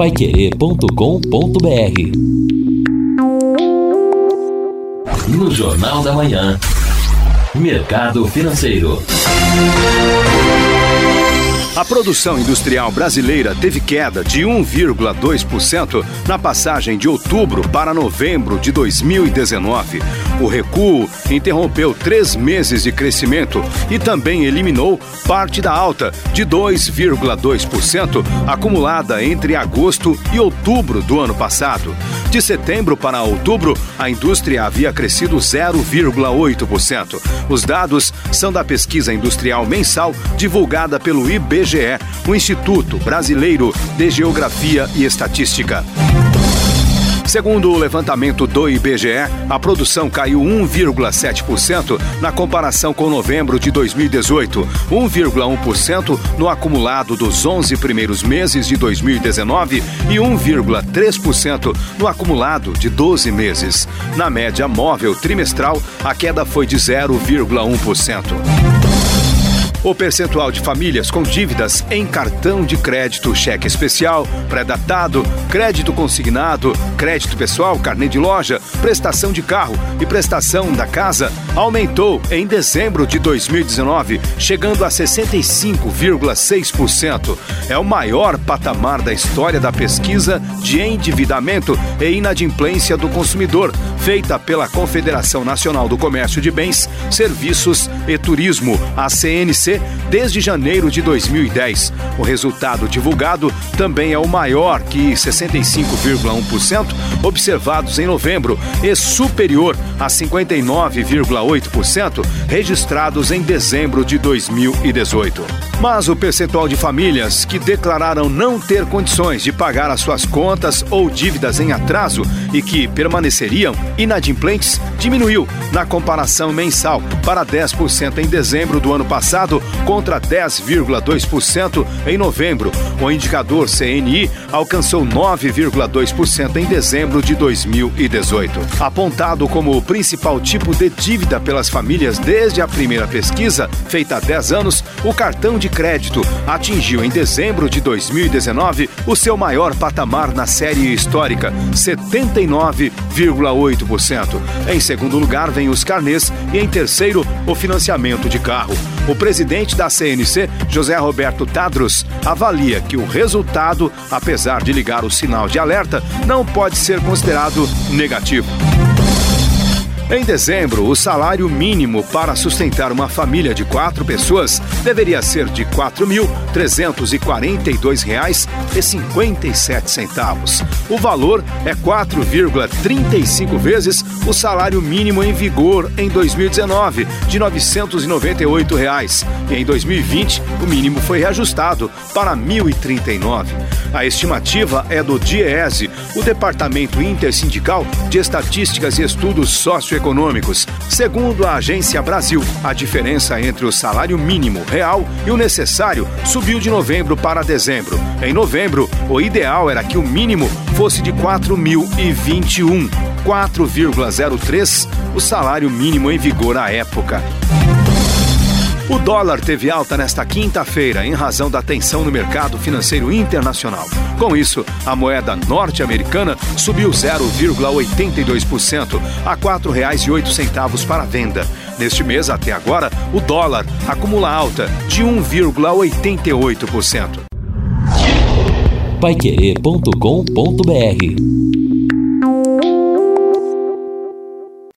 paiquerê.com.br No Jornal da Manhã, Mercado Financeiro. A produção industrial brasileira teve queda de 1,2% na passagem de outubro para novembro de 2019. O recuo interrompeu três meses de crescimento e também eliminou parte da alta de 2,2% acumulada entre agosto e outubro do ano passado. De setembro para outubro, a indústria havia crescido 0,8%. Os dados são da pesquisa industrial mensal divulgada pelo IBGE o Instituto Brasileiro de Geografia e Estatística. Segundo o levantamento do IBGE, a produção caiu 1,7% na comparação com novembro de 2018, 1,1% no acumulado dos 11 primeiros meses de 2019 e 1,3% no acumulado de 12 meses. Na média móvel trimestral, a queda foi de 0,1%. O percentual de famílias com dívidas em cartão de crédito, cheque especial, pré-datado, crédito consignado, crédito pessoal, carnê de loja, prestação de carro e prestação da casa aumentou em dezembro de 2019, chegando a 65,6%. É o maior patamar da história da pesquisa de endividamento e inadimplência do consumidor, feita pela Confederação Nacional do Comércio de Bens, Serviços e Turismo, a CNC desde janeiro de 2010. O resultado divulgado também é o maior que 65,1% observados em novembro e superior a 59,8% registrados em dezembro de 2018. Mas o percentual de famílias que declararam não ter condições de pagar as suas contas ou dívidas em atraso e que permaneceriam inadimplentes diminuiu na comparação mensal para 10% em dezembro do ano passado contra 10,2% em novembro. O indicador CNI alcançou 9,2% em dezembro de 2018. Apontado como o principal tipo de dívida pelas famílias desde a primeira pesquisa, feita há 10 anos, o cartão de crédito atingiu em dezembro de 2019 o seu maior patamar na série histórica, 79,8%. Em segundo lugar vem os carnês e em terceiro o financiamento de carro. O presidente da CNC, José Roberto Tadros, avalia que o resultado, apesar de ligar o sinal de alerta, não pode ser considerado negativo. Em dezembro, o salário mínimo para sustentar uma família de quatro pessoas deveria ser de R$ 4.342,57. O valor é 4,35 vezes o salário mínimo em vigor em 2019, de 998 reais. E em 2020, o mínimo foi reajustado para R$ 1.039. A estimativa é do DIEESE, o Departamento Intersindical de Estatísticas e Estudos Socioeconômicos econômicos. Segundo a Agência Brasil, a diferença entre o salário mínimo real e o necessário subiu de novembro para dezembro. Em novembro, o ideal era que o mínimo fosse de 4.021, 4,03 o salário mínimo em vigor à época. O dólar teve alta nesta quinta-feira em razão da tensão no mercado financeiro internacional. Com isso, a moeda norte-americana subiu 0,82% a R$ 4,08 para venda. Neste mês, até agora, o dólar acumula alta de 1,88%. Paiquerê.com.br